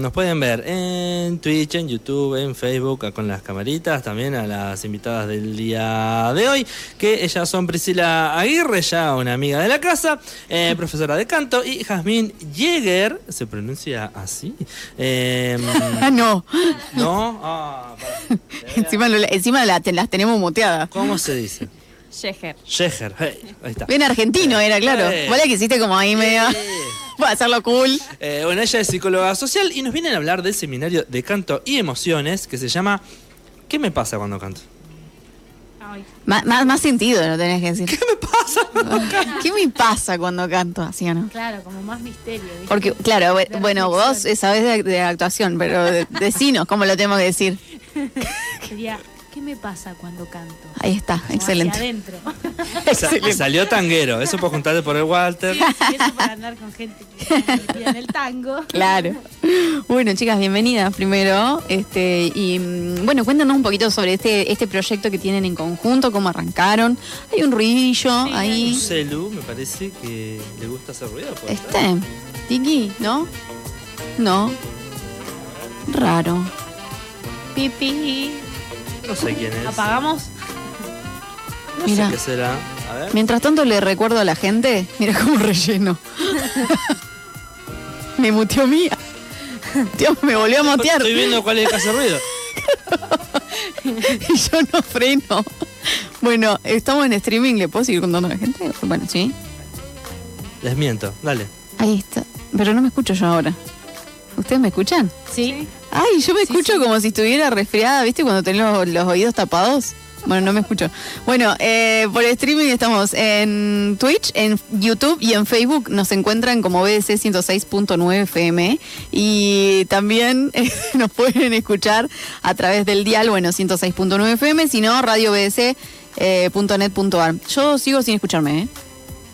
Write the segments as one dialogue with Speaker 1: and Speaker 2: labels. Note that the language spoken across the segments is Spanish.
Speaker 1: nos pueden ver en Twitch, en YouTube, en Facebook, con las camaritas, también a las invitadas del día de hoy, que ellas son Priscila Aguirre, ya una amiga de la casa, eh, profesora de canto, y Jazmín Jäger, se pronuncia así. Eh,
Speaker 2: no.
Speaker 1: no, ah, para.
Speaker 2: encima, lo- encima la- te- las tenemos muteadas.
Speaker 1: ¿Cómo se dice?
Speaker 3: Yeger.
Speaker 1: Jäger, hey, ahí está.
Speaker 2: Bien argentino era, claro.
Speaker 1: Eh.
Speaker 2: Vale que hiciste como ahí medio. Para hacerlo cool.
Speaker 1: Eh, bueno, ella es psicóloga social y nos vienen a hablar del seminario de canto y emociones que se llama ¿Qué me pasa cuando canto?
Speaker 2: Má- Más, más sentido lo tenés que decir.
Speaker 1: ¿Qué me pasa?
Speaker 2: ¿Qué me pasa cuando canto así o no?
Speaker 3: claro, como más misterio. ¿viste?
Speaker 2: Porque, claro,
Speaker 3: De
Speaker 2: bueno, vos
Speaker 3: reflexión.
Speaker 2: eh, sabés de, de actuación, pero de- decinos cómo lo tengo que decir.
Speaker 3: Sería, ¿qué me pasa cuando canto?
Speaker 2: Ahí está,
Speaker 3: Como
Speaker 2: excelente.
Speaker 3: Hacia adentro.
Speaker 1: Sa- salió tanguero, eso por juntarte por el Walter.
Speaker 3: Sí, eso para andar con gente que en el tango.
Speaker 2: Claro. Bueno, chicas, bienvenidas primero. Este, y mm, bueno, cuéntanos un poquito sobre este, este proyecto que tienen en conjunto, cómo arrancaron. Hay un ruidillo
Speaker 3: Sí,
Speaker 1: Un
Speaker 2: ahí.
Speaker 1: celu, me parece que le gusta hacer ruido.
Speaker 2: Este, Tiki, ¿no? No. Raro.
Speaker 3: Pipi.
Speaker 1: No sé quién es.
Speaker 3: ¿Apagamos?
Speaker 1: No
Speaker 2: Mira.
Speaker 1: sé qué será. A ver.
Speaker 2: Mientras tanto le recuerdo a la gente, mira cómo relleno. me muteó mía. Dios, me volvió a motear.
Speaker 1: Estoy viendo cuál es el que hace ruido.
Speaker 2: y yo no freno. Bueno, estamos en streaming, ¿le puedo seguir contando a la gente? Bueno, sí.
Speaker 1: Les miento, dale.
Speaker 2: Ahí está. Pero no me escucho yo ahora. ¿Ustedes me escuchan?
Speaker 3: Sí.
Speaker 2: Ay, yo me escucho como si estuviera resfriada, ¿viste? Cuando tenés los, los oídos tapados. Bueno, no me escucho. Bueno, eh, por streaming estamos en Twitch, en YouTube y en Facebook. Nos encuentran como BDC 106.9 FM. Y también eh, nos pueden escuchar a través del dial, bueno, 106.9 FM, si no, radiobdc.net.ar. Yo sigo sin escucharme, ¿eh?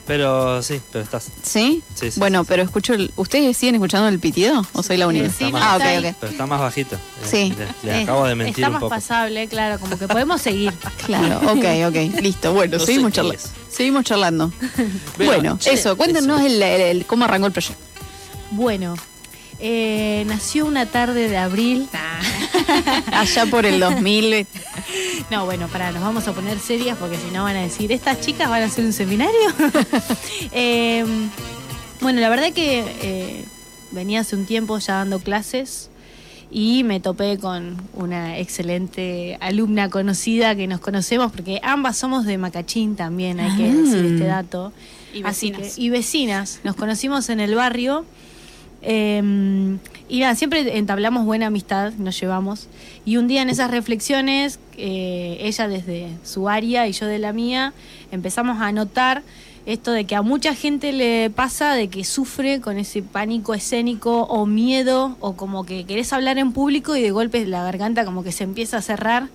Speaker 1: Pero sí, pero estás.
Speaker 2: ¿Sí?
Speaker 1: Sí, sí,
Speaker 2: bueno,
Speaker 1: sí,
Speaker 2: pero escucho. el- ¿Ustedes siguen escuchando el pitido o soy la única?
Speaker 3: Sí,
Speaker 2: ah, ok, ok.
Speaker 1: Pero está más bajito.
Speaker 2: Sí.
Speaker 1: Le, le
Speaker 3: Eh,
Speaker 1: acabo de mentir
Speaker 3: Está
Speaker 1: un
Speaker 3: más pasable, claro, como que podemos seguir.
Speaker 2: Claro, ok, ok, listo. Bueno,
Speaker 1: No
Speaker 2: seguimos, charla- seguimos charlando.
Speaker 1: Bueno,
Speaker 2: bueno,
Speaker 1: che,
Speaker 2: eso, cuéntenos
Speaker 1: eso.
Speaker 2: el, el- el- cómo arrancó el proyecto.
Speaker 3: Bueno, eh, nació una tarde de abril.
Speaker 2: Allá por el 2000.
Speaker 3: No, bueno, para, nos vamos a poner serias porque si no van a decir, ¿estas chicas van a hacer un seminario? Eh, bueno, la verdad que eh, venía hace un tiempo ya dando clases y me topé con una excelente alumna conocida que nos conocemos porque ambas somos de Macachín también, hay que
Speaker 2: Ah.
Speaker 3: decir este dato.
Speaker 4: Y
Speaker 3: Así
Speaker 4: vecinas.
Speaker 3: que- y vecinas, nos conocimos en el barrio. Eh, y nada, siempre entablamos buena amistad, nos llevamos. Y un día en esas reflexiones, eh, ella desde su área y yo de la mía, empezamos a notar esto de que a mucha gente le pasa de que sufre con ese pánico escénico o miedo o como que querés hablar en público y de golpe la garganta como que se empieza a cerrar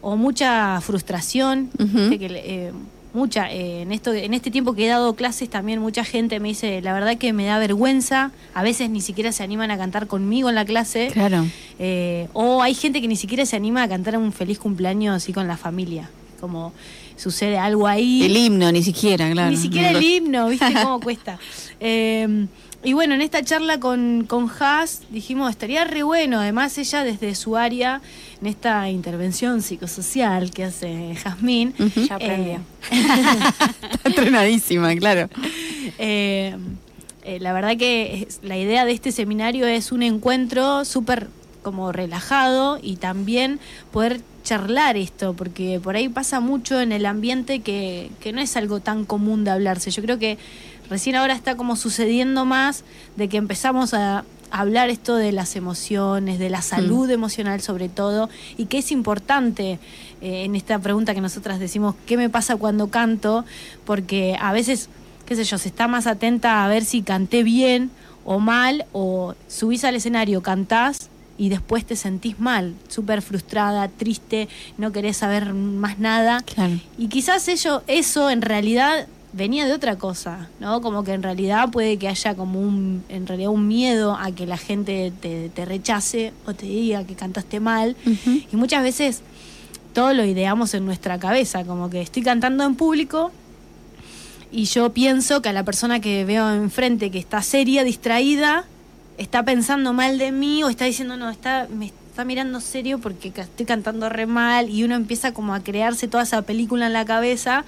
Speaker 3: o mucha frustración, de que eh, mucha eh, en esto en este tiempo que he dado clases también mucha gente me dice la verdad que me da vergüenza a veces ni siquiera se animan a cantar conmigo en la clase
Speaker 2: Claro.
Speaker 3: eh, o hay gente que ni siquiera se anima a cantar un feliz cumpleaños así con la familia como sucede algo ahí
Speaker 2: El himno, ni siquiera, claro.
Speaker 3: ni siquiera el himno, ¿viste cómo cuesta? Eh, y bueno, en esta charla con, con Haas dijimos, estaría re bueno, además ella desde su área, en esta intervención psicosocial que hace Jazmín.
Speaker 4: Ya aprendió.
Speaker 3: eh,
Speaker 2: Está entrenadísima, claro.
Speaker 3: eh, eh, la verdad que es- la idea de este seminario es un encuentro súper como relajado y también poder charlar esto, porque por ahí pasa mucho en el ambiente que, que no es algo tan común de hablarse. Yo creo que recién ahora está como sucediendo más de que empezamos a hablar esto de las emociones, de la salud emocional sobre todo, y que es importante eh, en esta pregunta que nosotras decimos, ¿qué me pasa cuando canto? Porque a veces qué sé yo, se está más atenta a ver si canté bien o mal, o subís al escenario, cantás y después te sentís mal, súper frustrada, triste, no querés saber más nada.
Speaker 2: Claro.
Speaker 3: Y quizás ello, eso en realidad venía de otra cosa, ¿no? Como que en realidad puede que haya como un, en realidad un miedo a que la gente te, te rechace o te diga que cantaste mal. Y muchas veces todo lo ideamos en nuestra cabeza, como que estoy cantando en público y yo pienso que a la persona que veo enfrente que está seria, distraída, está pensando mal de mí o está diciendo, no, está, me está mirando serio porque estoy cantando re mal y uno empieza como a crearse toda esa película en la cabeza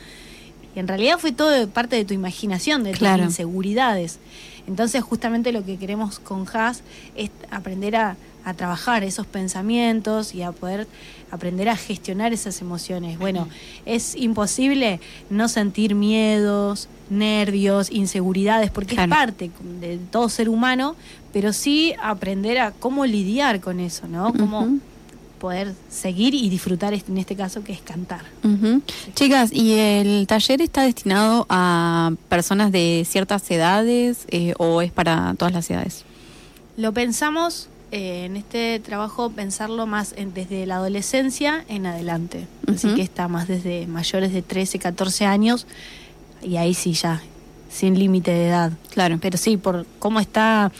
Speaker 3: y en realidad fue todo de parte de tu imaginación, de
Speaker 2: Claro.
Speaker 3: tus inseguridades. Entonces justamente lo que queremos con Has es aprender a, a trabajar esos pensamientos y a poder aprender a gestionar esas emociones. Bueno, es imposible no sentir miedos, nervios, inseguridades, porque
Speaker 2: Claro.
Speaker 3: es parte de todo ser humano, pero sí aprender a cómo lidiar con eso, ¿no? Cómo. Poder seguir y disfrutar este- en este caso que es cantar.
Speaker 2: Chicas, ¿y el taller está destinado a personas de ciertas edades eh, o es para todas las edades?
Speaker 3: Lo pensamos eh, en este trabajo, pensarlo más en- desde la adolescencia en adelante. Así que está más desde mayores de 13, 14 años y ahí sí ya, sin límite de edad.
Speaker 2: Claro.
Speaker 3: Pero sí, por cómo está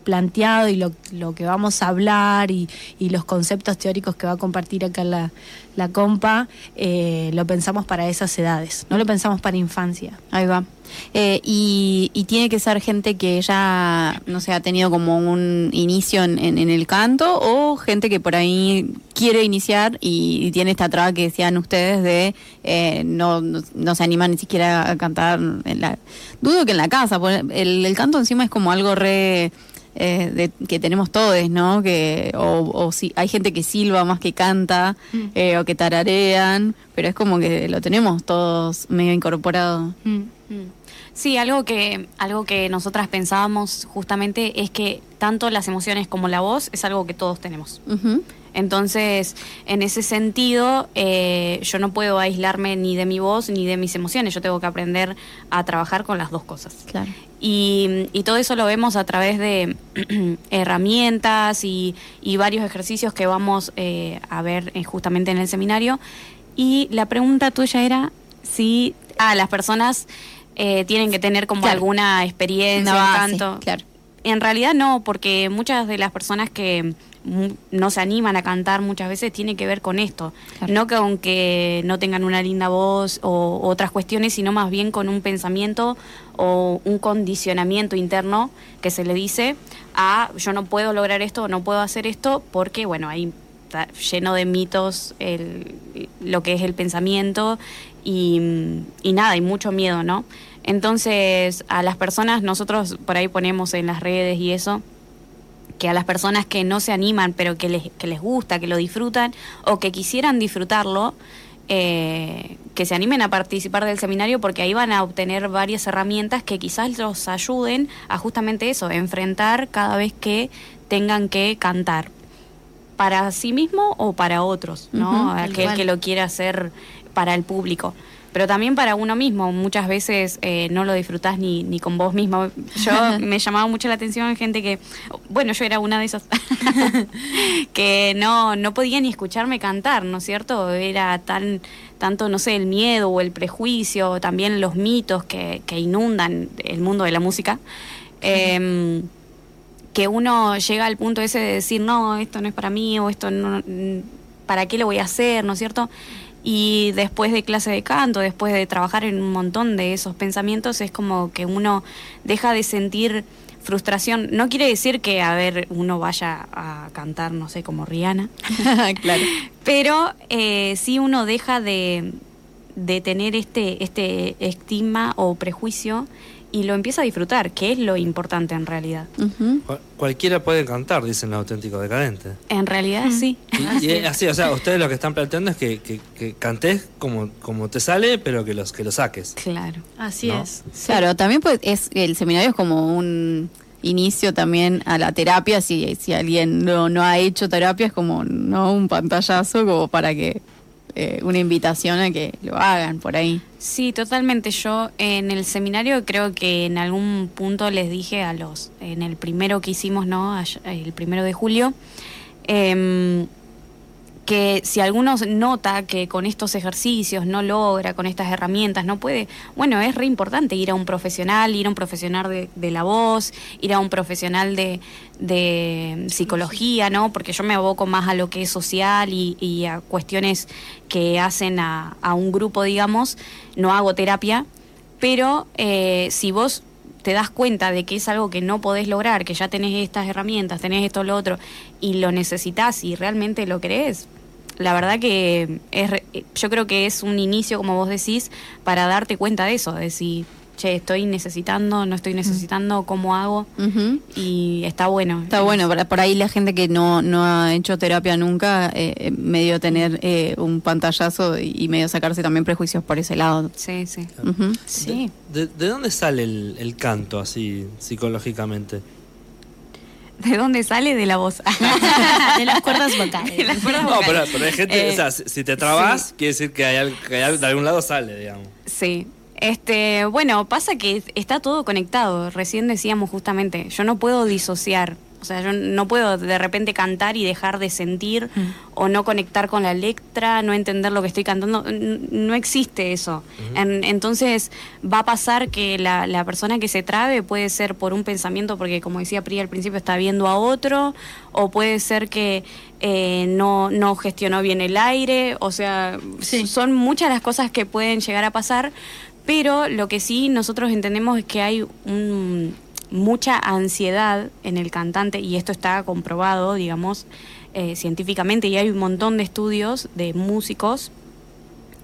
Speaker 3: planteado y lo, lo que vamos a hablar y, y los conceptos teóricos que va a compartir acá la, la compa, eh, lo pensamos para esas edades, no lo pensamos para infancia.
Speaker 2: Ahí va. Eh, y, y tiene que ser gente que ya, no sé, ha tenido como un inicio en, en- en el canto o gente que por ahí quiere iniciar y, y tiene esta traba que decían ustedes de eh, no, no, no se animan ni siquiera a cantar en la... Dudo que en la casa, el, el canto encima es como algo re... eh, de, que tenemos todos, ¿no? Que, o, o si hay gente que silba más que canta,
Speaker 3: Mm.
Speaker 2: eh, o que tararean, pero es como que lo tenemos todos medio incorporado.
Speaker 3: Mm.
Speaker 4: Sí, algo que, algo que nosotras pensábamos justamente es que tanto las emociones como la voz es algo que todos tenemos. Entonces, en ese sentido, eh, yo no puedo aislarme ni de mi voz ni de mis emociones. Yo tengo que aprender a trabajar con las dos cosas.
Speaker 2: Claro.
Speaker 4: Y, y todo eso lo vemos a través de herramientas y, y varios ejercicios que vamos eh, a ver eh, justamente en el seminario. Y la pregunta tuya era si ah, las personas eh, tienen que tener como
Speaker 2: Claro.
Speaker 4: alguna experiencia en
Speaker 2: base,
Speaker 4: canto.
Speaker 2: claro.
Speaker 4: En realidad no, porque muchas de las personas que no se animan a cantar muchas veces tiene que ver con esto.
Speaker 2: Claro.
Speaker 4: No con que no tengan una linda voz o otras cuestiones, sino más bien con un pensamiento o un condicionamiento interno que se le dice a yo no puedo lograr esto o no puedo hacer esto porque, bueno, ahí está lleno de mitos el, lo que es el pensamiento y, y nada, hay mucho miedo, ¿no? Entonces, a las personas, nosotros por ahí ponemos en las redes y eso, que a las personas que no se animan, pero que les, que les gusta, que lo disfrutan, o que quisieran disfrutarlo, eh, que se animen a participar del seminario porque ahí van a obtener varias herramientas que quizás los ayuden a justamente eso, enfrentar cada vez que tengan que cantar para sí mismo o para otros, ¿no? Aquel que lo quiera hacer para el público. Pero también para uno mismo, muchas veces eh, no lo disfrutás ni, ni con vos mismo. Yo me llamaba mucho la atención gente que, bueno, yo era una de esas, que no, no podía ni escucharme cantar, ¿no es cierto? Era tan, tanto, no sé, el miedo o el prejuicio, también los mitos que, que inundan el mundo de la música. Em, que uno llega al punto ese de decir, no, esto no es para mí, o esto no, ¿para qué lo voy a hacer? ¿No es cierto? Y después de clase de canto, después de trabajar en un montón de esos pensamientos, es como que uno deja de sentir frustración. No quiere decir que, a ver, uno vaya a cantar, no sé, como Rihanna,
Speaker 2: claro.
Speaker 4: pero eh, sí uno deja de, de tener este, este estigma o prejuicio y lo empieza a disfrutar, que es lo importante en realidad.
Speaker 1: Cualquiera puede cantar, dicen los auténticos decadentes.
Speaker 4: En realidad sí.
Speaker 1: Y, y es así, o sea, ustedes lo que están planteando es que, que, que cantes como, como te sale, pero que los que lo saques.
Speaker 4: Claro.
Speaker 3: Así
Speaker 1: ¿No?
Speaker 3: es. Sí.
Speaker 2: Claro, también pues es el seminario es como un inicio también a la terapia, si, si alguien no, no ha hecho terapia es como no un pantallazo como para que eh, una invitación a que lo hagan por ahí.
Speaker 4: Sí, totalmente. Yo en el seminario creo que en algún punto les dije a los, en el primero que hicimos, ¿no? El primero de julio, em, que si alguno nota que con estos ejercicios no logra, con estas herramientas no puede, bueno, es re importante ir a un profesional, ir a un profesional de, de la voz, ir a un profesional de, de psicología, ¿no? Porque yo me aboco más a lo que es social y, y a cuestiones que hacen a, a un grupo, digamos, no hago terapia, pero eh, si vos te das cuenta de que es algo que no podés lograr, que ya tenés estas herramientas, tenés esto, lo otro, y lo necesitas y realmente lo crees, la verdad que es, yo creo que es un inicio, como vos decís, para darte cuenta de eso, de si, che, estoy necesitando, no estoy necesitando, cómo hago, y está bueno.
Speaker 2: Está bueno, por, por ahí la gente que no, no ha hecho terapia nunca, eh, eh, medio tener eh, un pantallazo y, medio sacarse también prejuicios por ese lado.
Speaker 4: Sí, sí.
Speaker 3: Sí.
Speaker 1: ¿De, de dónde sale el, el canto así psicológicamente?
Speaker 4: ¿De dónde sale? De la voz.
Speaker 3: de las cuerdas vocales.
Speaker 4: De las cuerdas
Speaker 1: No,
Speaker 4: vocales.
Speaker 1: pero, pero hay gente,
Speaker 4: Eh,
Speaker 1: o sea, si si te trabas, quiere decir que, hay, que hay de algún lado sale, digamos.
Speaker 4: Sí. Este, bueno, pasa que está todo conectado. Recién decíamos justamente, yo no puedo disociar. O sea, yo no puedo de repente cantar y dejar de sentir o no conectar con la letra, no entender lo que estoy cantando. No existe eso. En- entonces va a pasar que la, la persona que se trabe puede ser por un pensamiento, porque como decía Pri al principio, está viendo a otro, o puede ser que eh, no, no gestionó bien el aire. O sea,
Speaker 3: Sí.
Speaker 4: son muchas las cosas que pueden llegar a pasar, pero lo que sí nosotros entendemos es que hay un- mucha ansiedad en el cantante, y esto está comprobado, digamos, eh, científicamente, y hay un montón de estudios de músicos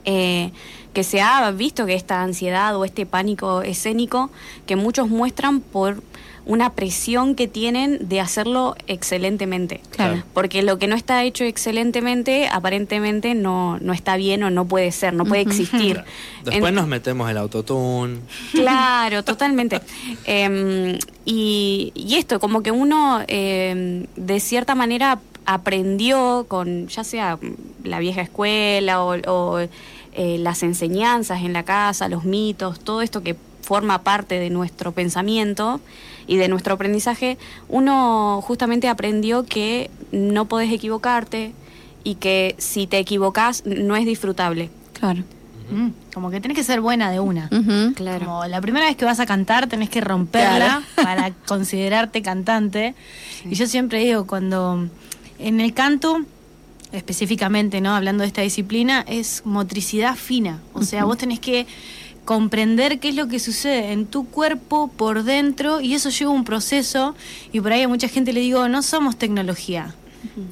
Speaker 4: eh, que se ha visto que esta ansiedad o este pánico escénico que muchos muestran por una presión que tienen de hacerlo excelentemente.
Speaker 2: Claro.
Speaker 4: Porque lo que no está hecho excelentemente, aparentemente no, no está bien o no puede ser, no puede existir.
Speaker 1: Después
Speaker 4: En-
Speaker 1: nos metemos el autotune.
Speaker 4: Claro, totalmente. Em, y, y esto, como que uno em, de cierta manera aprendió con ya sea la vieja escuela o, o, eh, las enseñanzas en la casa, los mitos, todo esto que forma parte de nuestro pensamiento y de nuestro aprendizaje, uno justamente aprendió que no podés equivocarte y que si te equivocas no es disfrutable.
Speaker 2: Claro.
Speaker 3: Mm, como que tenés que ser buena de una.
Speaker 4: Claro.
Speaker 3: Como la primera vez que vas a cantar tenés que romperla para considerarte cantante. Y yo siempre digo, cuando en el canto, específicamente, ¿no? Hablando de esta disciplina, es motricidad fina. O sea, vos tenés que comprender qué es lo que sucede en tu cuerpo por dentro y eso lleva un proceso y por ahí a mucha gente le digo, no somos tecnología.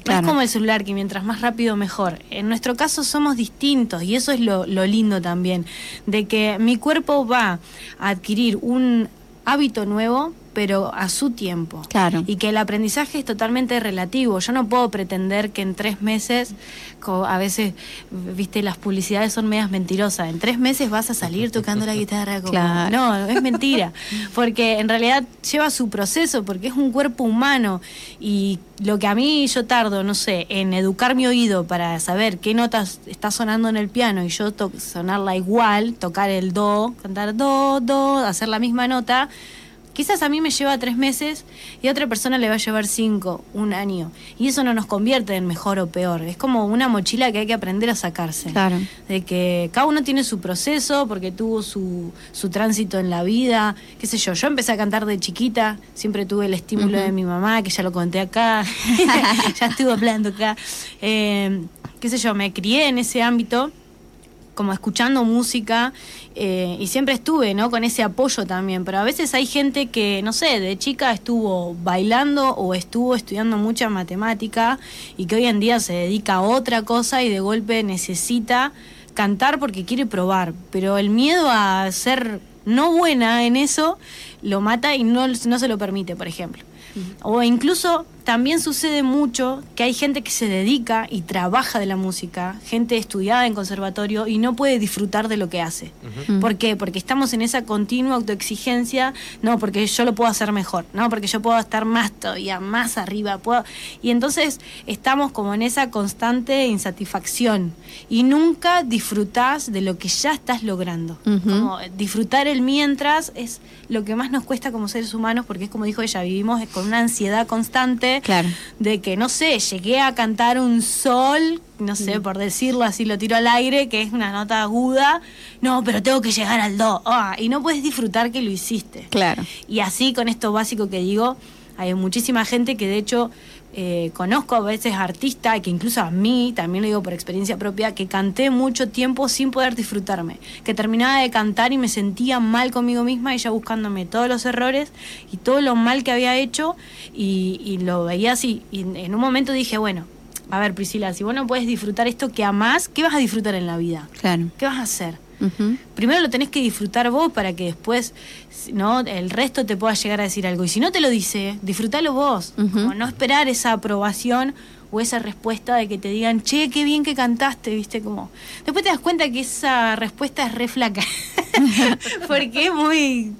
Speaker 2: Claro.
Speaker 3: es como el celular, que mientras más rápido mejor. En nuestro caso somos distintos y eso es lo, lo lindo también, de que mi cuerpo va a adquirir un hábito nuevo, pero a su tiempo.
Speaker 2: Claro.
Speaker 3: Y que el aprendizaje es totalmente relativo. Yo no puedo pretender que en tres meses, a veces, viste, las publicidades son medias mentirosas. En tres meses vas a salir tocando la guitarra. Como,
Speaker 2: Claro.
Speaker 3: No, es mentira. Porque en realidad lleva su proceso, porque es un cuerpo humano. Y lo que a mí yo tardo, no sé, en educar mi oído para saber qué notas está sonando en el piano y yo to- sonarla igual, tocar el do, cantar do, do, hacer la misma nota. Quizás a mí me lleva tres meses y a otra persona le va a llevar cinco, un año. Y eso no nos convierte en mejor o peor. Es como una mochila que hay que aprender a sacarse.
Speaker 2: Claro.
Speaker 3: De que cada uno tiene su proceso porque tuvo su, su tránsito en la vida. Qué sé yo, yo empecé a cantar de chiquita, siempre tuve el estímulo de mi mamá, que ya lo conté acá, ya estuve hablando acá. Eh, qué sé yo, me crié en ese ámbito como escuchando música eh, y siempre estuve, ¿no? Con ese apoyo también. Pero a veces hay gente que, no sé, de chica estuvo bailando o estuvo estudiando mucha matemática y que hoy en día se dedica a otra cosa y de golpe necesita cantar porque quiere probar. Pero el miedo a ser no buena en eso lo mata y no, no se lo permite, por ejemplo. O incluso también sucede mucho que hay gente que se dedica y trabaja de la música, gente estudiada en conservatorio y no puede disfrutar de lo que hace. ¿Por qué? Porque estamos en esa continua autoexigencia, no, porque yo lo puedo hacer mejor, no, porque yo puedo estar más todavía, más arriba, puedo... Y entonces estamos como en esa constante insatisfacción y nunca disfrutás de lo que ya estás logrando. Como disfrutar el mientras es lo que más nos cuesta como seres humanos porque es como dijo ella, vivimos con una ansiedad constante
Speaker 2: Claro.
Speaker 3: de que, no sé, llegué a cantar un sol, no sé, por decirlo así, lo tiro al aire, que es una nota aguda, no, pero tengo que llegar al do, ah, y no puedes disfrutar que lo hiciste.
Speaker 2: Claro.
Speaker 3: Y así con esto básico que digo, Hay muchísima gente que de hecho eh, conozco a veces artistas, que incluso a mí, también lo digo por experiencia propia, que canté mucho tiempo sin poder disfrutarme, que terminaba de cantar y me sentía mal conmigo misma, ella buscándome todos los errores y todo lo mal que había hecho y, y lo veía así. Y en un momento dije, bueno, a ver Priscila, si vos no puedes disfrutar esto que amás, ¿qué vas a disfrutar en la vida?
Speaker 2: Claro.
Speaker 3: ¿Qué vas a hacer? Primero lo tenés que disfrutar vos para que después no el resto te pueda llegar a decir algo. Y si no te lo dice, disfrútalo vos. Como no esperar esa aprobación o esa respuesta de que te digan, che, qué bien que cantaste, viste, como. Después te das cuenta que esa respuesta es re flaca. Porque es muy.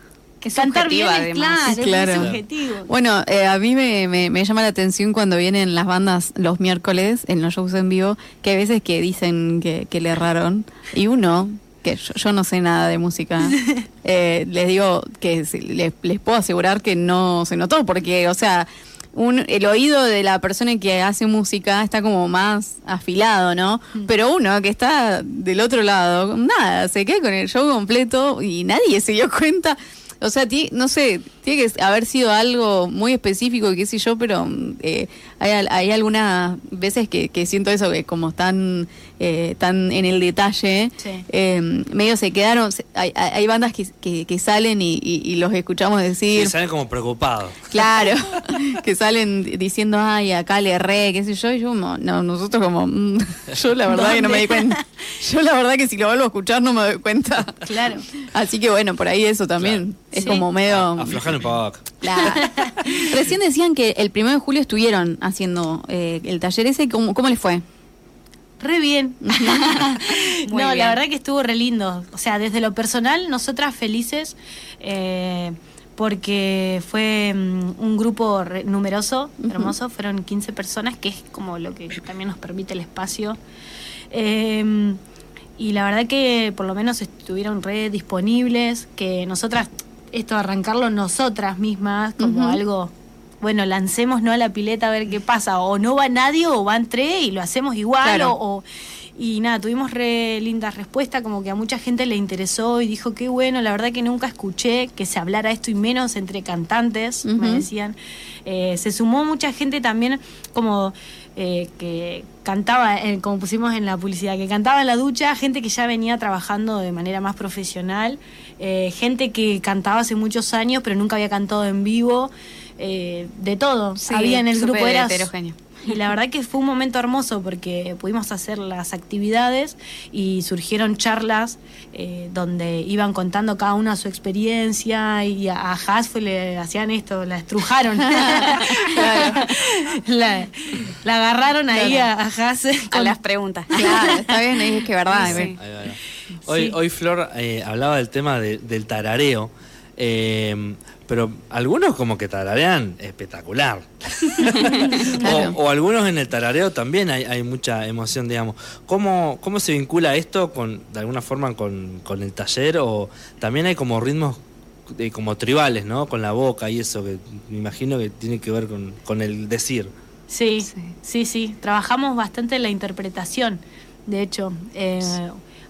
Speaker 4: Es
Speaker 3: cantar bien es claro, es muy
Speaker 2: Claro.
Speaker 3: subjetivo.
Speaker 2: Bueno, eh, a mí me, me- me llama la atención cuando vienen las bandas los miércoles en los shows en vivo, que hay veces que dicen que, que le erraron, y uno, que yo, yo no sé nada de música, eh, les digo que les, les puedo asegurar que no se notó, porque, o sea, un, el oído de la persona que hace música está como más afilado, ¿no? Pero uno que está del otro lado, nada, se queda con el show completo y nadie se dio cuenta. O sea, ti- no sé, tiene que haber sido algo muy específico, qué sé yo, pero mm, eh, hay, al- hay algunas veces que, que siento eso, que como están eh, tan en el detalle,
Speaker 3: Sí.
Speaker 2: eh, medio se quedaron, se- hay, hay- hay bandas que, que- que salen y, y- y los escuchamos decir,
Speaker 1: Que salen como preocupados.
Speaker 2: Claro, que salen diciendo, ay, acá le erré, qué sé yo, y yo como, no, nosotros como, mm, yo la verdad que no me di cuenta. Yo la verdad que si lo vuelvo a escuchar no me doy cuenta.
Speaker 3: Claro.
Speaker 2: Así que bueno, por ahí eso también es
Speaker 3: Sí.
Speaker 2: como medio...
Speaker 1: Aflojar un poco.
Speaker 2: Claro. Recién decían que el primero de julio estuvieron haciendo eh, el taller ese, ¿cómo, cómo les fue?
Speaker 3: Re bien. No,
Speaker 4: bien.
Speaker 3: la verdad que estuvo re lindo. O sea, desde lo personal, nosotras felices, eh, porque fue mm, un grupo re- numeroso, hermoso, fueron 15 personas, que es como lo que también nos permite el espacio. Eh, y la verdad que por lo menos estuvieron re disponibles, que nosotras, esto arrancarlo nosotras mismas, como algo bueno, lancemos no a la pileta a ver qué pasa. O no va nadie o van tres y lo hacemos igual.
Speaker 2: Claro.
Speaker 3: O, o- y nada, tuvimos re linda respuesta, como que a mucha gente le interesó y dijo qué bueno, la verdad que nunca escuché que se hablara esto y menos entre cantantes, me decían. Eh, se sumó mucha gente también como eh, que cantaba, eh, como pusimos en la publicidad, que cantaba en la ducha, gente que ya venía trabajando de manera más profesional, eh, gente que cantaba hace muchos años pero nunca había cantado en vivo, eh, de todo.
Speaker 4: Sí,
Speaker 3: había en el grupo era
Speaker 4: heterogéneo.
Speaker 3: y la verdad que fue un momento hermoso porque pudimos hacer las actividades y surgieron charlas eh, donde iban contando cada una su experiencia y a, a le hacían esto, la estrujaron. la, la agarraron ahí a, a Haas
Speaker 4: A
Speaker 3: con-
Speaker 4: las preguntas.
Speaker 2: Claro, está bien, es que verdad.
Speaker 4: Sí.
Speaker 1: Ahí va, ahí va. Hoy,
Speaker 3: Sí.
Speaker 1: hoy Flor eh, hablaba del tema de- del tarareo, eh, pero algunos como que tararean espectacular.
Speaker 2: Claro.
Speaker 1: o, o algunos en el tarareo también hay, hay mucha emoción, digamos. ¿Cómo, ¿Cómo se vincula esto con, de alguna forma con, con el taller? O también hay como ritmos eh, como tribales, ¿no? Con la boca y eso, que me imagino que tiene que ver con, con el decir.
Speaker 3: Sí,
Speaker 4: Sí.
Speaker 3: sí, sí, Trabajamos bastante en la interpretación, de hecho. eh,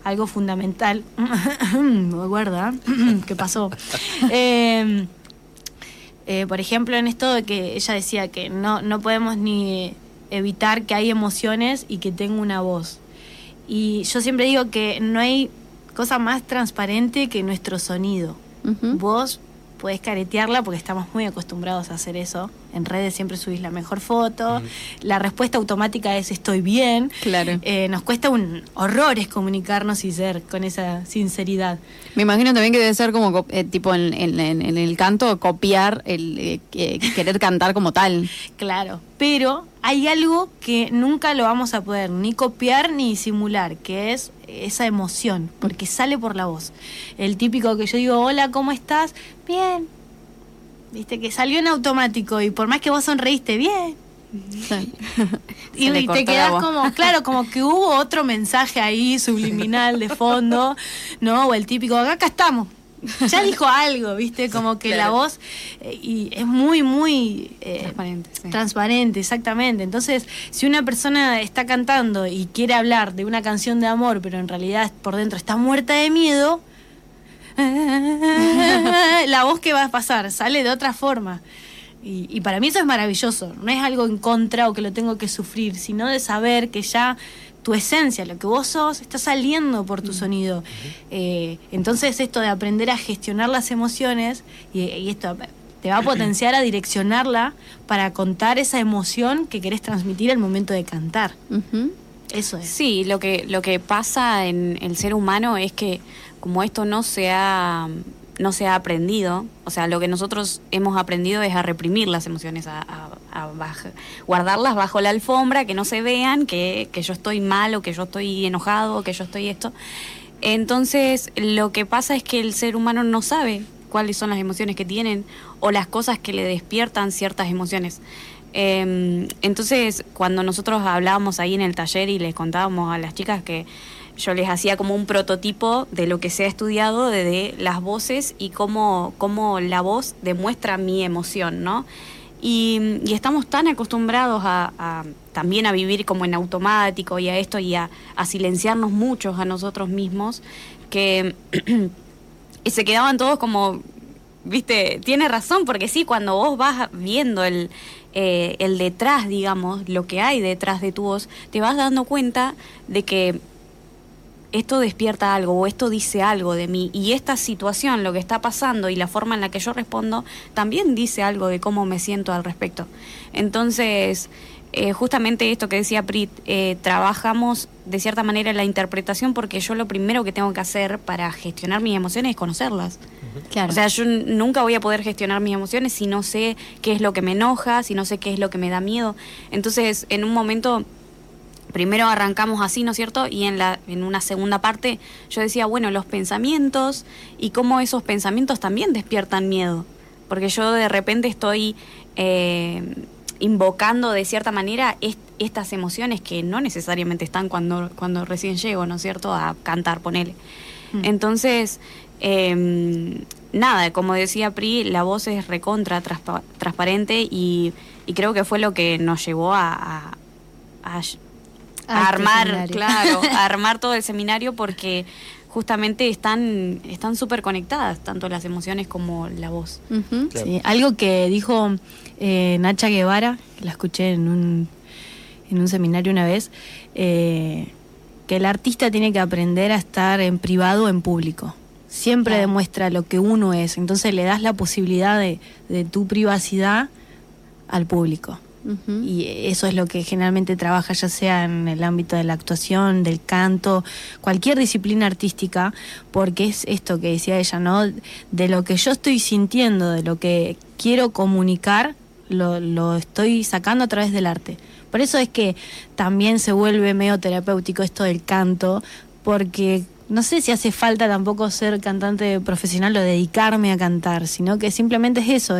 Speaker 3: algo fundamental. Me guarda, ¿qué pasó? Eh, eh, por ejemplo, en esto de que ella decía que no, no podemos ni evitar que hay emociones y que tenga una voz. Y yo siempre digo que no hay cosa más transparente que nuestro sonido.
Speaker 2: Ujú.
Speaker 3: Vos podés caretearla porque estamos muy acostumbrados a hacer eso. En redes siempre subís la mejor foto. La respuesta automática es estoy bien.
Speaker 2: Claro.
Speaker 3: Eh, nos cuesta un horrores comunicarnos y ser con esa sinceridad.
Speaker 2: Me imagino también que debe ser como co- eh, tipo en, en- en- en el canto copiar el eh, que- querer cantar como tal.
Speaker 3: Claro. Pero hay algo que nunca lo vamos a poder ni copiar ni simular, que es esa emoción, porque sale por la voz. El típico que yo digo, hola, ¿cómo estás? Bien. Viste, que salió en automático y por más que vos sonreíste, bien. Y, te quedas como, claro, como que hubo otro mensaje ahí subliminal de fondo, ¿no? O el típico, acá estamos. Ya dijo algo, ¿viste? Como que la voz eh, y es muy, muy eh,
Speaker 4: Transparente, sí.
Speaker 3: transparente, exactamente. Entonces, si una persona está cantando y quiere hablar de una canción de amor, pero en realidad por dentro está muerta de miedo, la voz que va a pasar sale de otra forma. Y, y para mí eso es maravilloso, no es algo en contra o que lo tengo que sufrir, sino de saber que ya tu esencia, lo que vos sos, está saliendo por tu sonido. Eh, entonces esto de aprender a gestionar las emociones y, y esto te va a potenciar a direccionarla para contar esa emoción que querés transmitir al momento de cantar. Eso es.
Speaker 4: Sí, lo que, lo que pasa en el ser humano es que como esto no se ha no se aprendido, o sea, lo que nosotros hemos aprendido es a reprimir las emociones, a, a- a baj- guardarlas bajo la alfombra, que no se vean, que, que yo estoy mal o que yo estoy enojado o que yo estoy esto. Entonces, lo que pasa es que el ser humano no sabe cuáles son las emociones que tienen o las cosas que le despiertan ciertas emociones. Eh, entonces, cuando nosotros hablábamos ahí en el taller y les contábamos a las chicas que yo les hacía como un prototipo de lo que se ha estudiado de, de las voces y cómo, cómo la voz demuestra mi emoción, ¿no? Y, estamos tan acostumbrados a, también a vivir como en automático y a esto y a, a silenciarnos muchos a nosotros mismos que se quedaban todos como, viste, tiene razón, porque sí, cuando vos vas viendo el, eh, el detrás, digamos, lo que hay detrás de tu voz, te vas dando cuenta de que esto despierta algo o esto dice algo de mí y esta situación, lo que está pasando y la forma en la que yo respondo, también dice algo de cómo me siento al respecto. Entonces, eh, justamente esto que decía Prit, eh, trabajamos de cierta manera en la interpretación porque yo lo primero que tengo que hacer para gestionar mis emociones es conocerlas.
Speaker 2: Claro.
Speaker 4: O sea, yo nunca voy a poder gestionar mis emociones si no sé qué es lo que me enoja, si no sé qué es lo que me da miedo. Entonces, en un momento, primero arrancamos así, ¿no es cierto? Y en, la, en una segunda parte yo decía, bueno, los pensamientos y cómo esos pensamientos también despiertan miedo. Porque yo de repente estoy eh, invocando de cierta manera est- estas emociones que no necesariamente están cuando, cuando recién llego, ¿no es cierto? A cantar, ponele. Entonces, eh, nada, como decía Pri, la voz es recontra transpa- transparente y, y creo que fue lo que nos llevó a, a- a- a
Speaker 3: A este
Speaker 4: armar, claro, a armar todo el seminario porque justamente están están súper conectadas, tanto las emociones como la voz.
Speaker 2: Ujú.
Speaker 1: Claro.
Speaker 3: Sí, algo que dijo eh, Nacha Guevara, que la escuché en un, en un seminario una vez, eh, que el artista tiene que aprender a estar en privado o en público. Siempre
Speaker 2: Claro.
Speaker 3: demuestra lo que uno es, entonces le das la posibilidad de, de tu privacidad al público. Y eso es lo que generalmente trabaja, ya sea en el ámbito de la actuación, del canto, cualquier disciplina artística, porque es esto que decía ella, ¿no? De lo que yo estoy sintiendo, de lo que quiero comunicar, lo, lo estoy sacando a través del arte. Por eso es que también se vuelve medio terapéutico esto del canto, porque no sé si hace falta tampoco ser cantante profesional o dedicarme a cantar, sino que simplemente es eso.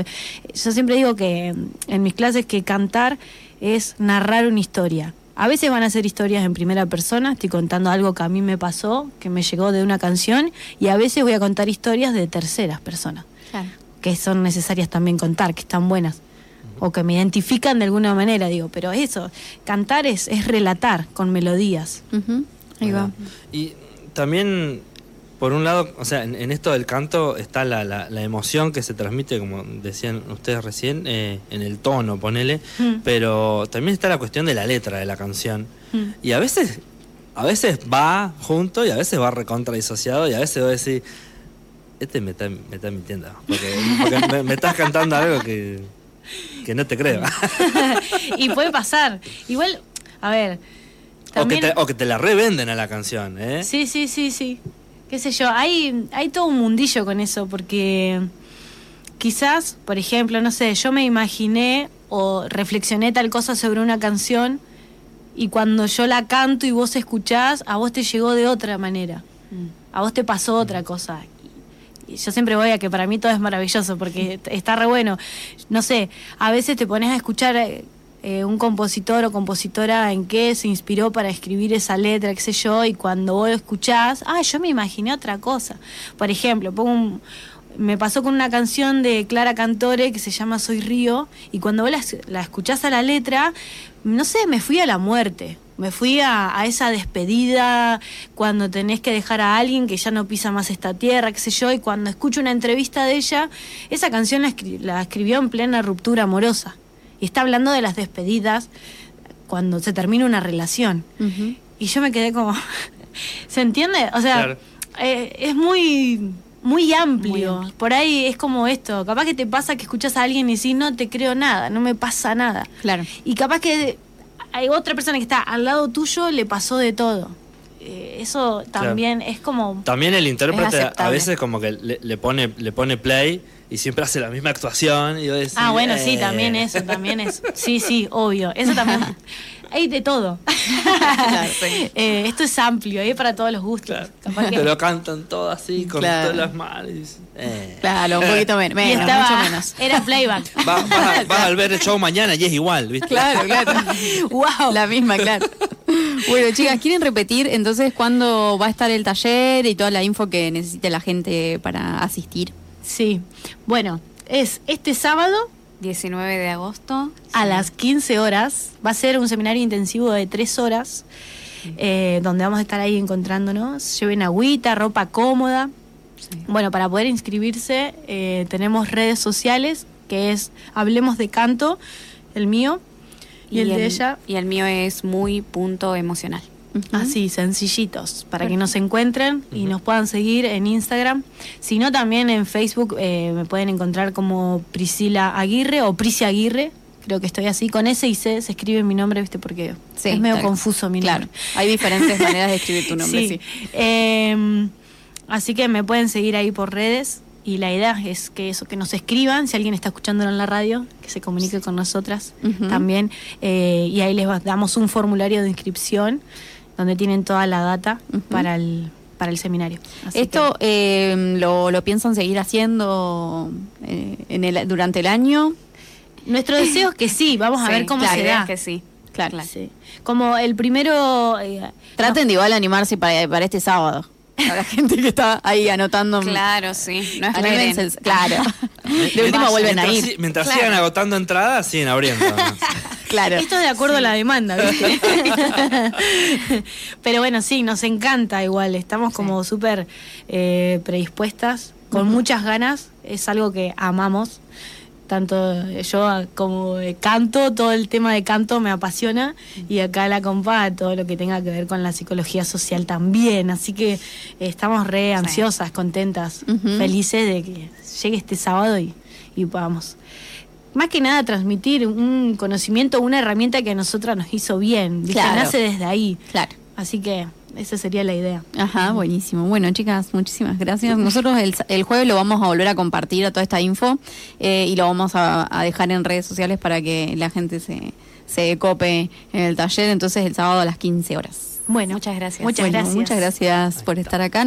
Speaker 3: Yo siempre digo que en mis clases que cantar es narrar una historia. A veces van a ser historias en primera persona, estoy contando algo que a mí me pasó, que me llegó de una canción, y a veces voy a contar historias de terceras personas,
Speaker 2: Claro.
Speaker 3: que son necesarias también contar, que están buenas, o que me identifican de alguna manera, digo, pero eso, cantar es, es relatar con melodías.
Speaker 2: Ahí va.
Speaker 1: Y también, por un lado, o sea, en, en esto del canto está la, la- la emoción que se transmite, como decían ustedes recién, eh, en el tono, ponele,
Speaker 3: Mm.
Speaker 1: pero también está la cuestión de la letra de la canción.
Speaker 3: Mm.
Speaker 1: Y a veces, a veces va junto y a veces va recontra disociado y a veces voy a decir, este me está, me está mintiendo, porque, porque me, me estás cantando algo que, que no te creo.
Speaker 3: y puede pasar. Igual, a ver.
Speaker 1: O, que te, o que te la revenden a la canción, ¿eh?
Speaker 3: Sí, sí, sí, sí. Qué sé yo, hay, hay todo un mundillo con eso, porque quizás, por ejemplo, no sé, yo me imaginé o reflexioné tal cosa sobre una canción y cuando yo la canto y vos escuchás, a vos te llegó de otra manera. A vos te pasó otra cosa. Y yo siempre voy a que para mí todo es maravilloso porque está re bueno. No sé, a veces te pones a escuchar eh, un compositor o compositora en qué se inspiró para escribir esa letra, qué sé yo, y cuando vos lo escuchás, ah, yo me imaginé otra cosa. Por ejemplo, pongo un- me pasó con una canción de Clara Cantore que se llama Soy Río, y cuando vos la, la escuchás a la letra, no sé, me fui a la muerte. Me fui a, esa despedida cuando tenés que dejar a alguien que ya no pisa más esta tierra, qué sé yo, y cuando escucho una entrevista de ella, esa canción la escribió en plena ruptura amorosa. Y está hablando de las despedidas cuando se termina una relación. Y yo me quedé como. ¿Se entiende? O sea,
Speaker 1: Claro.
Speaker 3: eh, es muy. Muy amplio.
Speaker 4: Muy amplio.
Speaker 3: Por ahí es como esto. Capaz que te pasa que escuchas a alguien y decís, no te creo nada, no me pasa nada.
Speaker 2: Claro.
Speaker 3: Y capaz que hay otra persona que está al lado tuyo, le pasó de todo. Eh, eso también es como.
Speaker 1: También el intérprete a veces como que le, le pone le pone play y siempre hace la misma actuación y
Speaker 3: Ah, bueno, sí,
Speaker 1: eh.
Speaker 3: también eso, también eso. Sí, sí, obvio. Eso también. Hay de todo. Eh, esto es amplio, hay para todos los gustos.
Speaker 1: Claro.
Speaker 3: Capaz que-
Speaker 1: Te lo cantan todo así con
Speaker 2: Claro.
Speaker 1: todas las manos. eh.
Speaker 2: Claro, un poquito menos,
Speaker 3: estaba-
Speaker 2: mucho menos.
Speaker 3: Era playback.
Speaker 1: Va- vas, a- vas a ver el show mañana y es igual, ¿viste?
Speaker 2: Claro, claro.
Speaker 3: wow.
Speaker 2: La misma, claro. Bueno, chicas, ¿quieren repetir entonces cuándo va a estar el taller y toda la info que necesite la gente para asistir?
Speaker 3: Sí. Bueno, es este sábado
Speaker 4: 19 de agosto.
Speaker 3: a
Speaker 4: Sí.
Speaker 3: las 15 horas. Va a ser un seminario intensivo de 3 horas, eh, donde vamos a estar ahí encontrándonos. Lleven agüita, ropa cómoda.
Speaker 4: Sí.
Speaker 3: Bueno, para poder inscribirse eh, tenemos redes sociales, que es Hablemos de Canto, el mío, y, el, de ella.
Speaker 4: Y el mío es muy punto emocional.
Speaker 3: Así, sencillitos, para que nos encuentren y nos puedan seguir en Instagram. Si no, también en Facebook eh, me pueden encontrar como Priscila Aguirre o Prisi Aguirre. Creo que estoy así. Con S y C se escribe mi nombre, ¿viste? Porque
Speaker 2: Sí,
Speaker 3: es medio confuso mi
Speaker 2: Claro,
Speaker 3: nombre.
Speaker 2: hay diferentes maneras de escribir tu nombre, sí.
Speaker 3: Eh, así que me pueden seguir ahí por redes. Y la idea es que eso, que nos escriban, si alguien está escuchándolo en la radio, que se comunique con nosotras también. eh, y ahí les va- damos un formulario de inscripción donde tienen toda la data para el para el seminario. Así
Speaker 2: ¿Esto
Speaker 3: que-
Speaker 2: eh, lo, lo piensan seguir haciendo eh, en el, durante el año?
Speaker 3: nuestro deseo es que sí, vamos a
Speaker 4: Sí,
Speaker 3: ver cómo se da.
Speaker 4: es que sí.
Speaker 2: Claro.
Speaker 3: Sí. Como el primero eh,
Speaker 2: Traten de igual animarse para, para este sábado. Para la gente que está ahí anotando.
Speaker 4: Claro, sí. No esperen.
Speaker 2: claro. De última
Speaker 1: Mientras-
Speaker 2: vuelven a
Speaker 1: mientras
Speaker 2: ir.
Speaker 1: Mientras
Speaker 4: Claro.
Speaker 1: sigan agotando entradas, siguen abriendo.
Speaker 2: Claro.
Speaker 3: Esto es de acuerdo a la demanda, ¿viste? Pero bueno, sí, nos encanta igual. Estamos como súper eh, predispuestas, con muchas ganas. Es algo que amamos. Tanto yo como canto, todo el tema de canto me apasiona. Y acá la compa, todo lo que tenga que ver con la psicología social también. Así que eh, estamos re ansiosas, contentas, felices de que llegue este sábado y, y podamos más que nada transmitir un conocimiento, una herramienta que a nosotras nos hizo bien.
Speaker 2: Claro.
Speaker 3: nace desde ahí.
Speaker 2: Claro.
Speaker 3: Así que esa sería la idea.
Speaker 2: Ajá, buenísimo. Bueno, chicas, muchísimas gracias. Nosotros el, el jueves lo vamos a volver a compartir a toda esta info eh, y lo vamos a, a dejar en redes sociales para que la gente se, se cope en el taller. Entonces, el sábado a las 15 horas.
Speaker 3: Bueno,
Speaker 4: Muchas gracias.
Speaker 3: Muchas
Speaker 2: Bueno,
Speaker 3: gracias.
Speaker 2: Muchas gracias por estar acá.